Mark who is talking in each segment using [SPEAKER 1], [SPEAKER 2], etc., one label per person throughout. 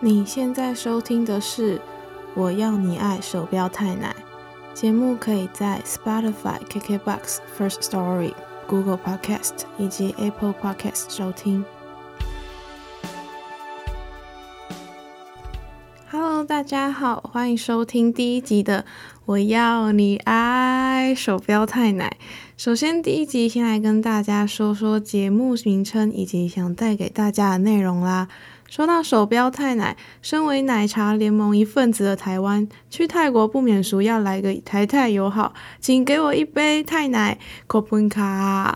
[SPEAKER 1] 你现在收听的是《我要你爱》手标太奶节目，可以在 Spotify、KKBox、First Story、Google Podcast 以及 Apple Podcast 收听。Hello，大家好，欢迎收听第一集的《我要你爱》手标太奶。首先，第一集先来跟大家说说节目名称以及想带给大家的内容啦。说到手标太奶，身为奶茶联盟一份子的台湾，去泰国不免俗要来个台泰友好，请给我一杯泰奶，Kopun Ka。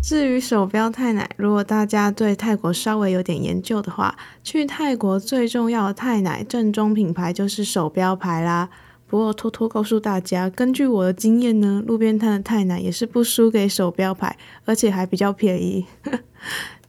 [SPEAKER 1] 至于手标太奶，如果大家对泰国稍微有点研究的话，去泰国最重要的泰奶正宗品牌就是手标牌啦。不过偷偷告诉大家，根据我的经验呢，路边摊的泰奶也是不输给手标牌，而且还比较便宜。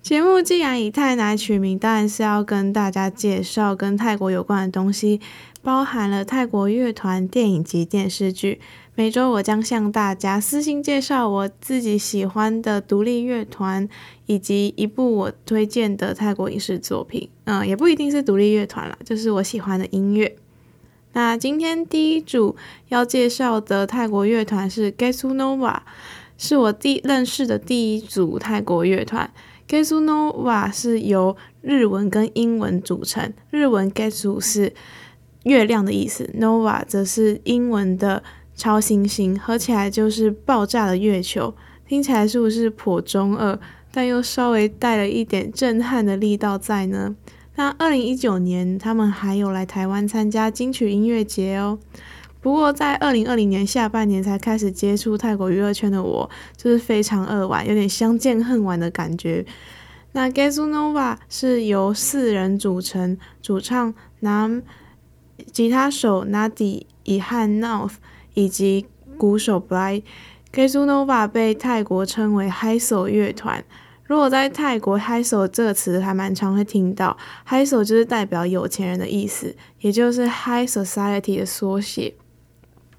[SPEAKER 1] 节目既然以泰奶取名，当然是要跟大家介绍跟泰国有关的东西，包含了泰国乐团、电影及电视剧。每周我将向大家私信介绍我自己喜欢的独立乐团，以及一部我推荐的泰国影视作品。嗯，也不一定是独立乐团啦，就是我喜欢的音乐。那今天第一组要介绍的泰国乐团是 Getsu Nova，是我第认识的第一组泰国乐团。Getsu Nova 是由日文跟英文组成，日文 Getsu 是月亮的意思，Nova 则是英文的超新星，合起来就是爆炸的月球，听起来是不是颇中二，但又稍微带了一点震撼的力道在呢？那二零一九年他们还有来台湾参加金曲音乐节哦。不过，在二零二零年下半年才开始接触泰国娱乐圈的我，就是非常扼腕，有点相见恨晚的感觉。那 g a z u Nova 是由四人组成，主唱 Nam、吉他手 Nadi、以汉 North 以及鼓手 Bright。Getsu Nova 被泰国称为 h i s o 乐团。如果在泰国 h i s o 这个词还蛮常会听到 h i s o 就是代表有钱人的意思，也就是 High Society 的缩写。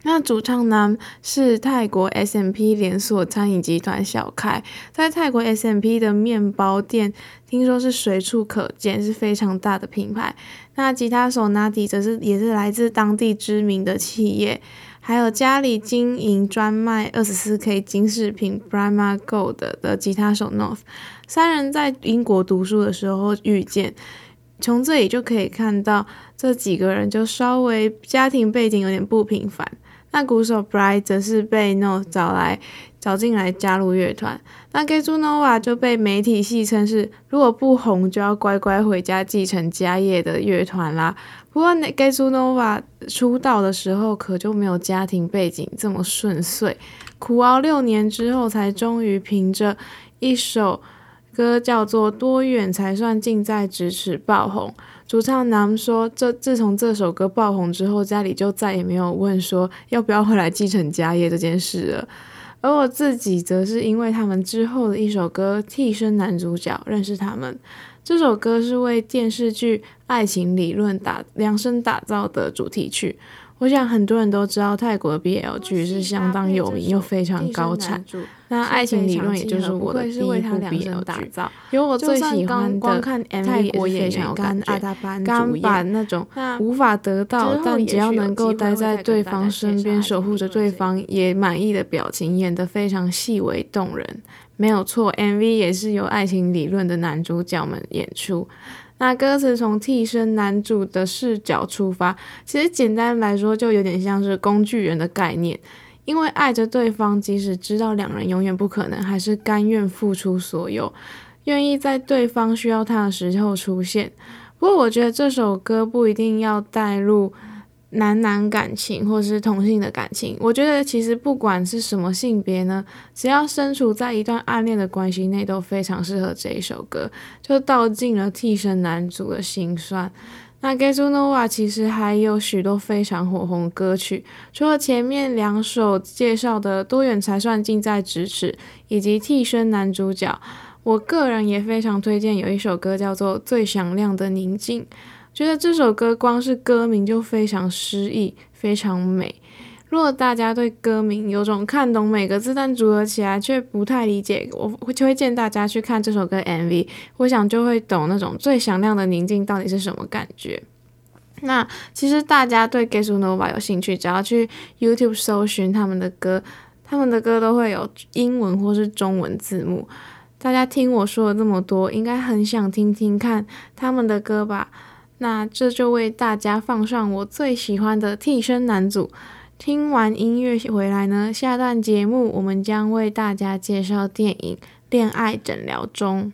[SPEAKER 1] 那主唱呢是泰国 SMP 连锁餐饮集团小开，在泰国 SMP 的面包店听说是随处可见，是非常大的品牌。那吉他手 Nadi 则是也是来自当地知名的企业，还有家里经营专卖二十四 K 金饰品 b r a m a Gold 的吉他手 North，三人在英国读书的时候遇见，从这里就可以看到这几个人就稍微家庭背景有点不平凡。那鼓手 Bright 则是被 No 找来找进来加入乐团。那 Getsu Nova 就被媒体戏称是如果不红就要乖乖回家继承家业的乐团啦。不过 Getsu Nova 出道的时候可就没有家庭背景这么顺遂，苦熬六年之后才终于凭着一首歌叫做《多远才算近在咫尺》爆红。主唱男说：“这自从这首歌爆红之后，家里就再也没有问说要不要回来继承家业这件事了。而我自己则是因为他们之后的一首歌《替身男主角》认识他们。这首歌是为电视剧《爱情理论》打量身打造的主题曲。”我想很多人都知道泰国的 BL 剧是相当有名又非常高产。那爱情理论也就是我的第一部 BL 剧，有我最喜欢的泰国演员甘阿大班主演那种无法得到，但只要能够待在对方身边守护着对方也满意的表情，演得非常细微动人。没有错，MV 也是由爱情理论的男主角们演出。那歌词从替身男主的视角出发，其实简单来说就有点像是工具人的概念，因为爱着对方，即使知道两人永远不可能，还是甘愿付出所有，愿意在对方需要他的时候出现。不过我觉得这首歌不一定要带入。男男感情或是同性的感情，我觉得其实不管是什么性别呢，只要身处在一段暗恋的关系内，都非常适合这一首歌，就道尽了替身男主的心酸。那 Getsu Nova 其实还有许多非常火红歌曲，除了前面两首介绍的多远才算近在咫尺，以及替身男主角，我个人也非常推荐有一首歌叫做最响亮的宁静。觉得这首歌光是歌名就非常诗意，非常美。如果大家对歌名有种看懂每个字，但组合起来却不太理解，我会推荐大家去看这首歌 MV，我想就会懂那种最响亮的宁静到底是什么感觉。那其实大家对 Gato Nova 有兴趣，只要去 YouTube 搜寻他们的歌，他们的歌都会有英文或是中文字幕。大家听我说了这么多，应该很想听听看他们的歌吧？那这就为大家放上我最喜欢的替身男组。听完音乐回来呢，下段节目我们将为大家介绍电影《恋爱诊疗中》。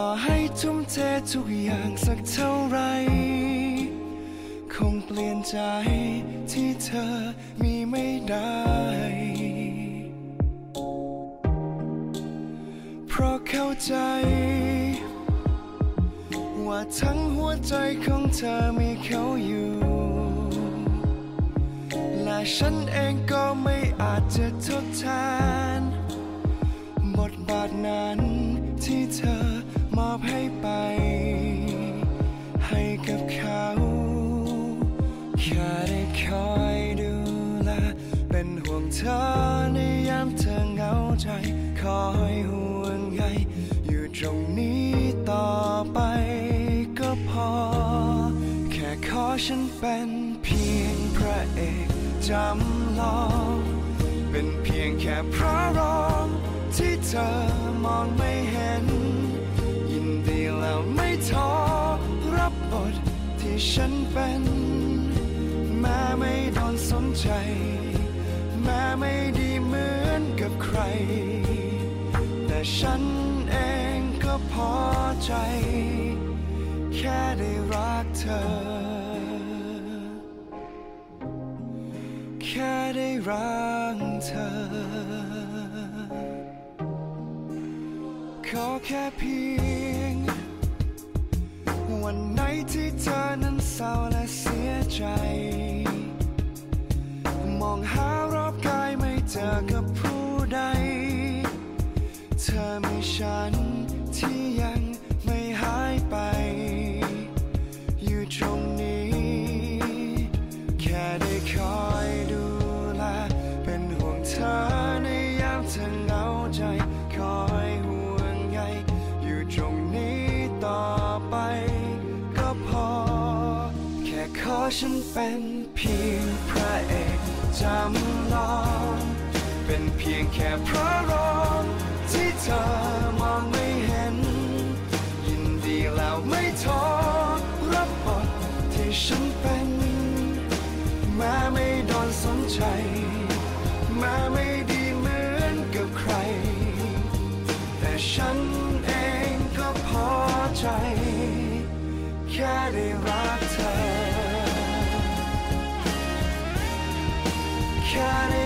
[SPEAKER 2] ต่อให้ทุ่มเททุกอย่างสักเท่าไร คงเปลี่ยนใจที่เธอมีไม่ได้ เพราะเข้าใจ ว่าทั้งหัวใจของเธอมีเขาอยู่ และฉันเองก็ไม่อาจจะทดแทน บทบาทนั้นที่เธอ อบให้ไป ให้กับเขา แค่ได้คอยดูแล เป็นห่วงเธอในยามเธอเหงาใจ คอยห่วงใยอยู่ตรงนี้ต่อไปก็พอ แค่ขอฉันเป็นเพียงพระเอกจำลอง เป็นเพียงแค่พระรองที่เธอมองไม่ ฉันเป็น แม้ไม่โดนสนใจ แม้ไม่ดีเหมือนกับใคร แต่ฉันเองก็พอใจ แค่ได้รักเธอ แค่ได้รักเธอ ขอแค่เพียง วันไหนที่เธอนั้นเศร้าและเสียใจ มองหารอบกายไม่เจอกับผู้ใด เธอมีฉัน เป็นเพียงพระเอกจำลอง เป็นเพียงแค่พระรองที่เธอมองไม่เห็น ยินดีแล้วไม่ท้อรับบทที่ฉันเป็น แม้ไม่โดนสนใจ แม้ไม่ดีเหมือนกับใคร แต่ฉันเองก็พอใจ แค่ได้รักเธอ แค่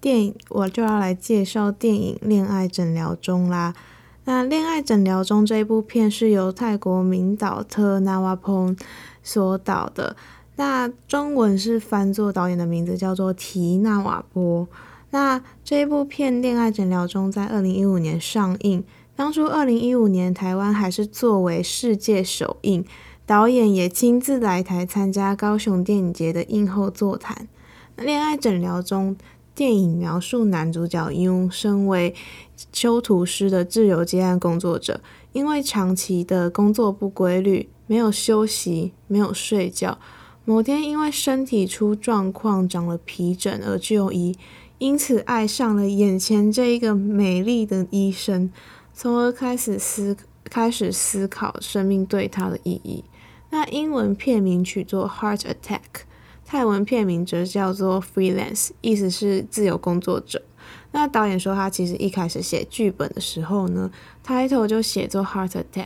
[SPEAKER 1] 电影我就要来介绍电影《恋爱诊疗中》啦。那《恋爱诊疗中》这一部片是由泰国名导特纳瓦蓬所导的，那中文是翻作导演的名字叫做提纳瓦波。那这一部片《恋爱诊疗中》在二零一五年上映，当初二零一五年台湾还是作为世界首映，导演也亲自来台参加高雄电影节的映后座谈。《恋爱诊疗中》电影描述男主角因身为修图师的自由接案工作者，因为长期的工作不规律，没有休息，没有睡觉，某天因为身体出状况，长了皮疹而就医。因此爱上了眼前这一个美丽的医生，从而开始思开始思考生命对他的意义。那英文片名取作《Heart Attack》，泰文片名则叫做《Freelance》，意思是自由工作者。那导演说，他其实一开始写剧本的时候呢，title 就写作《Heart Attack》，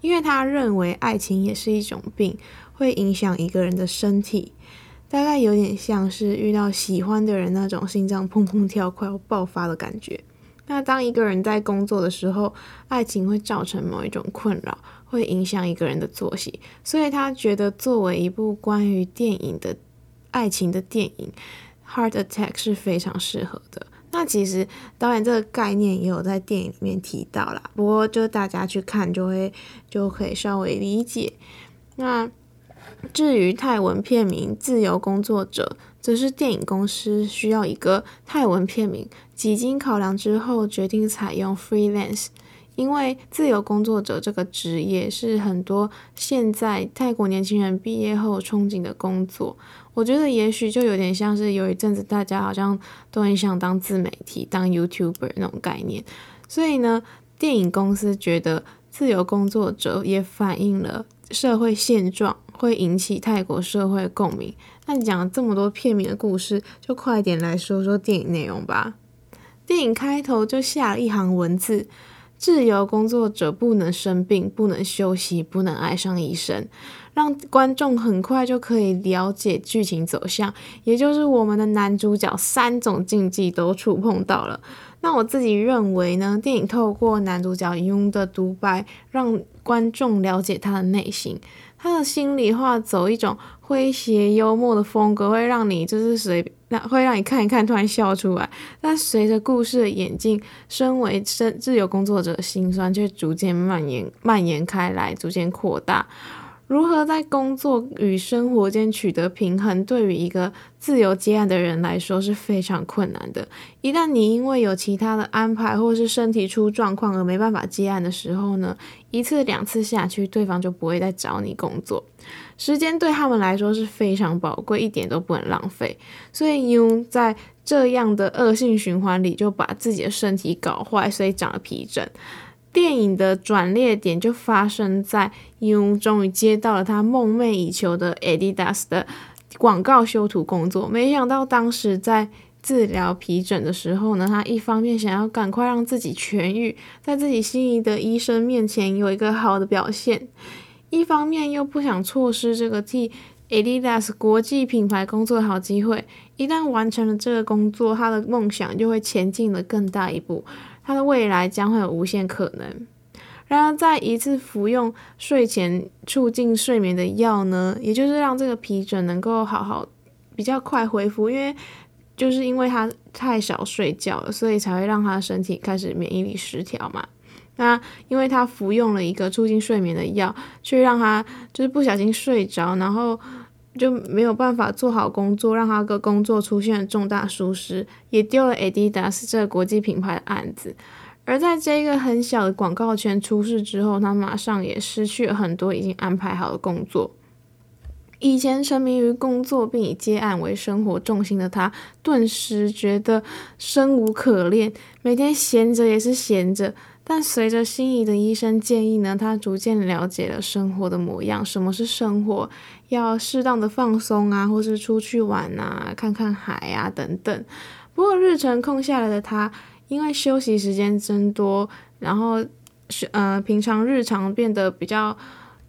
[SPEAKER 1] 因为他认为爱情也是一种病，会影响一个人的身体。大概有点像是遇到喜欢的人那种心脏砰砰跳、快要爆发的感觉。那当一个人在工作的时候，爱情会造成某一种困扰，会影响一个人的作息，所以他觉得作为一部关于电影的爱情的电影，《Heart Attack》是非常适合的。那其实导演这个概念也有在电影里面提到啦，不过就大家去看就会就可以稍微理解。那。至于泰文片名《自由工作者》，则是电影公司需要一个泰文片名，几经考量之后决定采用 “freelance”，因为自由工作者这个职业是很多现在泰国年轻人毕业后憧憬的工作。我觉得也许就有点像是有一阵子大家好像都很想当自媒体、当 YouTuber 那种概念，所以呢，电影公司觉得自由工作者也反映了社会现状。会引起泰国社会共鸣。那你讲了这么多片名的故事，就快点来说说电影内容吧。电影开头就下了一行文字：自由工作者不能生病，不能休息，不能爱上医生，让观众很快就可以了解剧情走向，也就是我们的男主角三种禁忌都触碰到了。那我自己认为呢，电影透过男主角雍的独白，让观众了解他的内心。他的心里话走一种诙谐幽默的风格，会让你就是随那会让你看一看，突然笑出来。但随着故事的演进，身为身自由工作者的心酸却逐渐蔓延蔓延开来，逐渐扩大。如何在工作与生活间取得平衡，对于一个自由接案的人来说是非常困难的。一旦你因为有其他的安排，或是身体出状况而没办法接案的时候呢，一次两次下去，对方就不会再找你工作。时间对他们来说是非常宝贵，一点都不能浪费。所以，因在这样的恶性循环里，就把自己的身体搞坏，所以长了皮疹。电影的转捩点就发生在 Yoon 终于接到了他梦寐以求的 Adidas 的广告修图工作。没想到当时在治疗皮疹的时候呢，他一方面想要赶快让自己痊愈，在自己心仪的医生面前有一个好的表现，一方面又不想错失这个替 Adidas 国际品牌工作的好机会。一旦完成了这个工作，他的梦想就会前进了更大一步。他的未来将会有无限可能。然而，在一次服用睡前促进睡眠的药呢，也就是让这个皮疹能够好好比较快恢复，因为就是因为他太少睡觉了，所以才会让他身体开始免疫力失调嘛。那因为他服用了一个促进睡眠的药，却让他就是不小心睡着，然后就没有办法做好工作，让他的工作出现了重大疏失，也丢了 Adidas 这个国际品牌的案子。而在这一个很小的广告圈出事之后，他马上也失去了很多已经安排好的工作。以前沉迷于工作并以接案为生活重心的他，顿时觉得生无可恋，每天闲着也是闲着。但随着心仪的医生建议呢，他逐渐了解了生活的模样，什么是生活，要适当的放松啊，或是出去玩啊，看看海啊等等。不过日程空下来的他，因为休息时间增多，然后是呃平常日常变得比较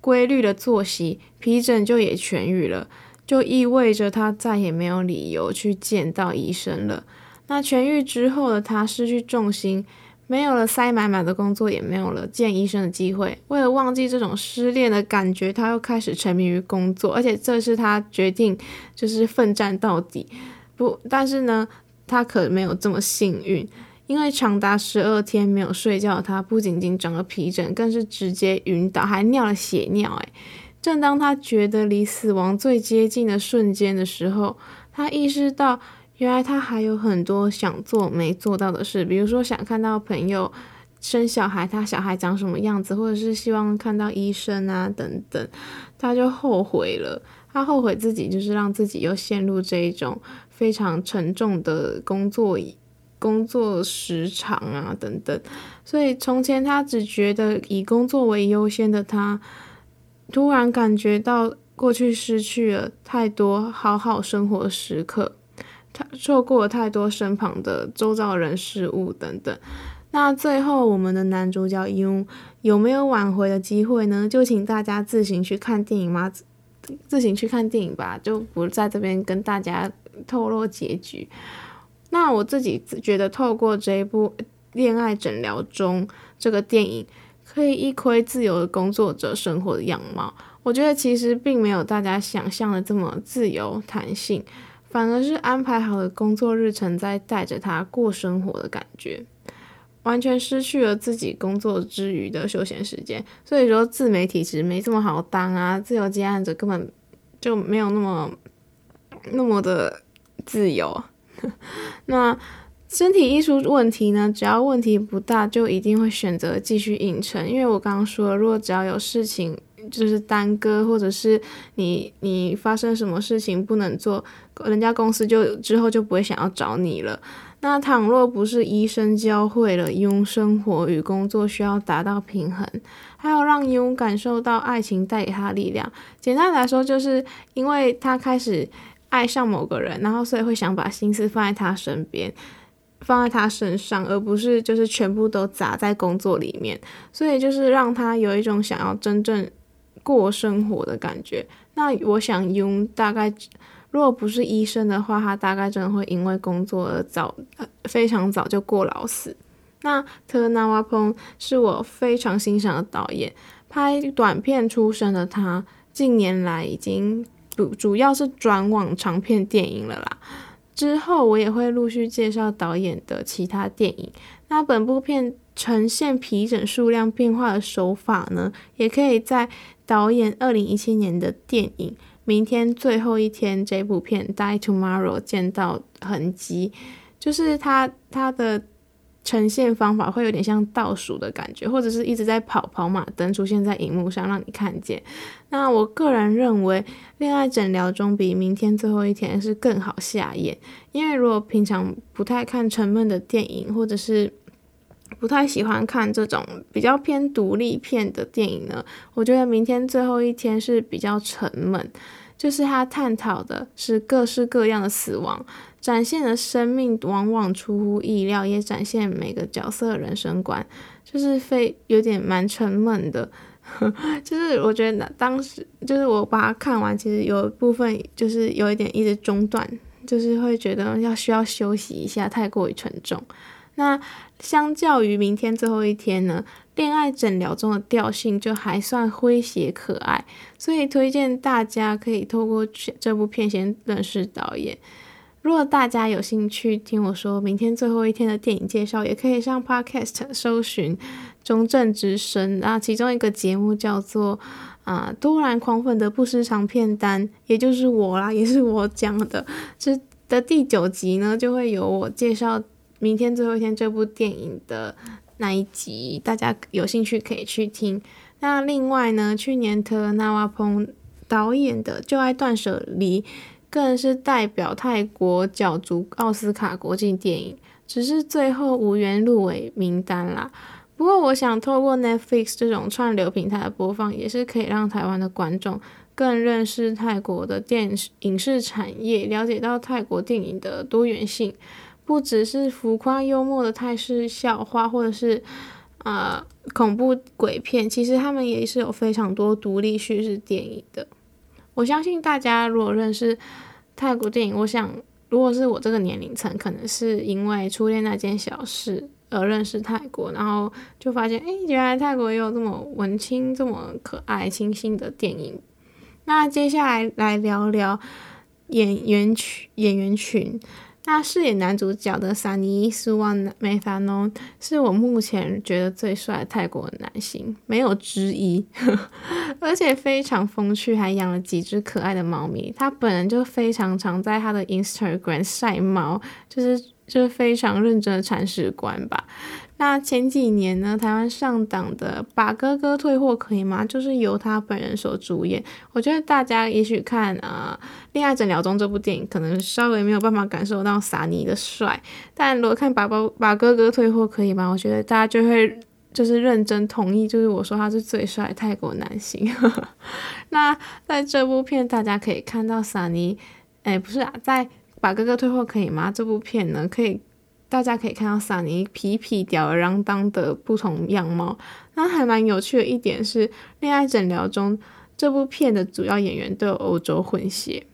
[SPEAKER 1] 规律的作息，皮疹就也痊愈了，就意味着他再也没有理由去见到医生了。那痊愈之后的他失去重心。没有了塞满满的工作，也没有了见医生的机会。为了忘记这种失恋的感觉，他又开始沉迷于工作，而且这是他决定就是奋战到底。不，但是呢，他可没有这么幸运，因为长达十二天没有睡觉，他不仅仅长了皮疹，更是直接晕倒，还尿了血尿。哎，正当他觉得离死亡最接近的瞬间的时候，他意识到。原来他还有很多想做没做到的事，比如说想看到朋友生小孩，他小孩长什么样子，或者是希望看到医生啊等等，他就后悔了。他后悔自己就是让自己又陷入这一种非常沉重的工作，工作时长啊等等。所以从前他只觉得以工作为优先的他，突然感觉到过去失去了太多好好生活时刻。他错过太多身旁的周遭人事物等等，那最后我们的男主角优有没有挽回的机会呢？就请大家自行去看电影嘛，自行去看电影吧，就不在这边跟大家透露结局。那我自己觉得，透过这一部《恋爱诊疗中》这个电影，可以一窥自由的工作者生活的样貌。我觉得其实并没有大家想象的这么自由弹性。反而是安排好的工作日程在带着他过生活的感觉，完全失去了自己工作之余的休闲时间。所以说，自媒体其实没这么好当啊，自由接案者根本就没有那么那么的自由。那身体艺术问题呢？只要问题不大，就一定会选择继续硬撑。因为我刚刚说了，如果只要有事情。就是耽搁，或者是你你发生什么事情不能做，人家公司就之后就不会想要找你了。那倘若不是医生教会了庸生活与工作需要达到平衡，还有让庸感受到爱情带给他力量。简单来说，就是因为他开始爱上某个人，然后所以会想把心思放在他身边，放在他身上，而不是就是全部都砸在工作里面。所以就是让他有一种想要真正。过生活的感觉，那我想用大概，如果不是医生的话，他大概真的会因为工作而早，非常早就过劳死。那特纳瓦蓬是我非常欣赏的导演，拍短片出身的他，近年来已经主主要是转往长片电影了啦。之后我也会陆续介绍导演的其他电影。那本部片呈现皮疹数量变化的手法呢，也可以在。导演二零一七年的电影《明天最后一天》这部片《Die Tomorrow》见到痕迹，就是他他的呈现方法会有点像倒数的感觉，或者是一直在跑跑马灯出现在荧幕上让你看见。那我个人认为，《恋爱诊疗中》比《明天最后一天》是更好下咽，因为如果平常不太看沉闷的电影，或者是不太喜欢看这种比较偏独立片的电影呢，我觉得明天最后一天是比较沉闷，就是他探讨的是各式各样的死亡，展现的生命往往出乎意料，也展现每个角色的人生观，就是非有点蛮沉闷的，就是我觉得当时就是我把它看完，其实有一部分就是有一点一直中断，就是会觉得要需要休息一下，太过于沉重。那相较于明天最后一天呢，恋爱诊疗中的调性就还算诙谐可爱，所以推荐大家可以透过这部片先认识导演。如果大家有兴趣听我说明天最后一天的电影介绍，也可以上 Podcast 搜寻中正之声，然后其中一个节目叫做啊多然狂粉的不失常片单，也就是我啦，也是我讲的，这的第九集呢就会有我介绍。明天最后一天这部电影的那一集，大家有兴趣可以去听。那另外呢，去年特纳瓦蓬导演的《旧爱断舍离》更是代表泰国角逐奥斯卡国际电影，只是最后无缘入围名单啦。不过，我想透过 Netflix 这种串流平台的播放，也是可以让台湾的观众更认识泰国的电影视产业，了解到泰国电影的多元性。不只是浮夸幽默的泰式笑话，或者是呃恐怖鬼片，其实他们也是有非常多独立叙事电影的。我相信大家如果认识泰国电影，我想如果是我这个年龄层，可能是因为《初恋那件小事》而认识泰国，然后就发现，哎，原来泰国也有这么文青、这么可爱、清新的电影。那接下来来聊聊演员群，演员群。那饰演男主角的萨尼斯万梅法诺是我目前觉得最帅的泰国男星，没有之一。而且非常风趣，还养了几只可爱的猫咪。他本人就非常常在他的 Instagram 晒猫，就是就是非常认真的铲屎官吧。那前几年呢，台湾上档的《把哥哥退货可以吗》就是由他本人所主演。我觉得大家也许看啊《恋爱诊疗中》这部电影，可能稍微没有办法感受到萨尼的帅，但如果看把《把把哥哥退货可以吗》，我觉得大家就会就是认真同意，就是我说他是最帅泰国男星。那在这部片，大家可以看到萨尼，哎，不是啊，在《把哥哥退货可以吗》这部片呢，可以。大家可以看到萨尼皮皮吊儿郎当的不同样貌。那还蛮有趣的一点是，《恋爱诊疗中》这部片的主要演员都有欧洲混血，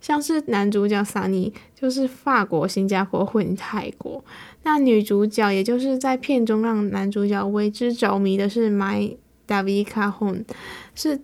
[SPEAKER 1] 像是男主角萨尼就是法国、新加坡混泰国。那女主角也就是在片中让男主角为之着迷的是 My Davika Hon，是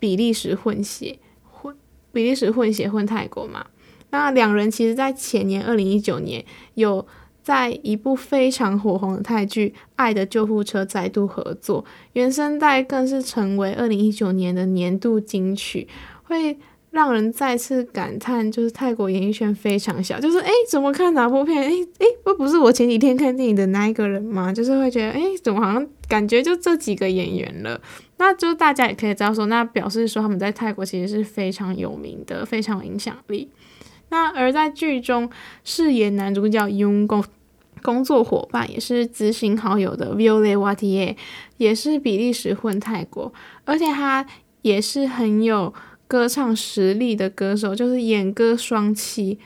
[SPEAKER 1] 比利时混血，混比利时混血混泰国嘛。那两人其实在前年二零一九年有。在一部非常火红的泰剧《爱的救护车》再度合作，原声带更是成为二零一九年的年度金曲，会让人再次感叹，就是泰国演艺圈非常小，就是诶，怎么看哪部片，诶诶，不不是我前几天看电影的那一个人吗？就是会觉得，诶，怎么好像感觉就这几个演员了？那就大家也可以知道说，那表示说他们在泰国其实是非常有名的，非常有影响力。那而在剧中饰演男主角佣工工作伙伴也是知心好友的 Violet Watier，也是比利时混泰国，而且他也是很有歌唱实力的歌手，就是演歌双栖。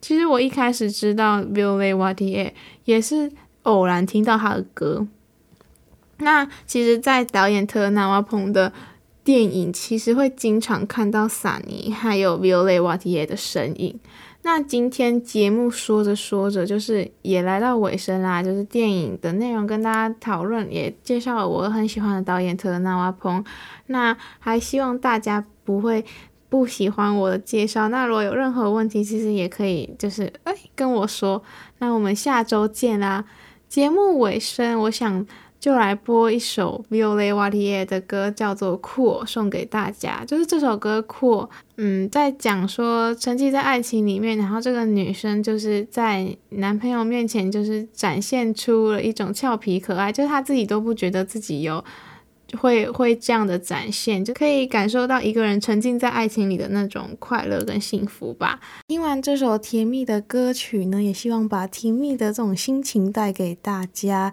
[SPEAKER 1] 其实我一开始知道 Violet Wattier 也是偶然听到他的歌。那其实，在导演特纳瓦蓬的电影，其实会经常看到萨尼还有 Violet w a t i e 的身影。那今天节目说着说着，就是也来到尾声啦。就是电影的内容跟大家讨论，也介绍了我很喜欢的导演特纳瓦蓬。那还希望大家不会不喜欢我的介绍。那如果有任何问题，其实也可以就是哎跟我说。那我们下周见啦。节目尾声，我想。就来播一首 Violet Watier 的歌，叫做《阔》，送给大家。就是这首歌《阔》，嗯，在讲说沉浸在爱情里面，然后这个女生就是在男朋友面前，就是展现出了一种俏皮可爱，就是她自己都不觉得自己有。会会这样的展现，就可以感受到一个人沉浸在爱情里的那种快乐跟幸福吧。听完这首甜蜜的歌曲呢，也希望把甜蜜的这种心情带给大家。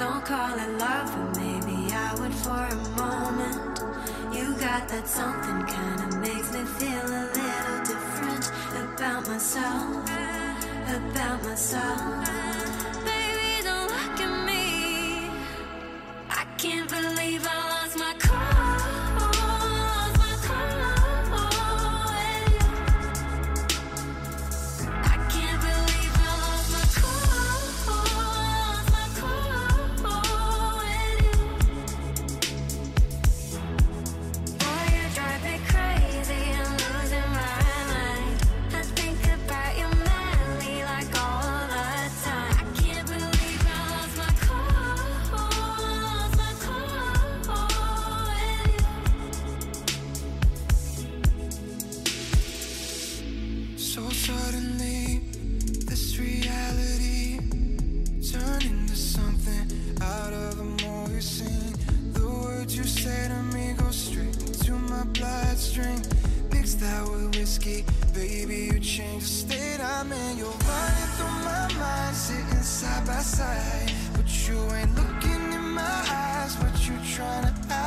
[SPEAKER 1] Don't call it love, but maybe I would for a moment. You got that something kinda makes me feel a little different about myself, about myself. So suddenly, this reality
[SPEAKER 2] turned into something out of the more you seen. The words you say to
[SPEAKER 1] me go straight to my bloodstream.
[SPEAKER 2] Mixed that with whiskey, baby, you change the state I'm in. You're running through
[SPEAKER 1] my mind, sitting
[SPEAKER 2] side by side, but you ain't looking in my eyes. What you trying to?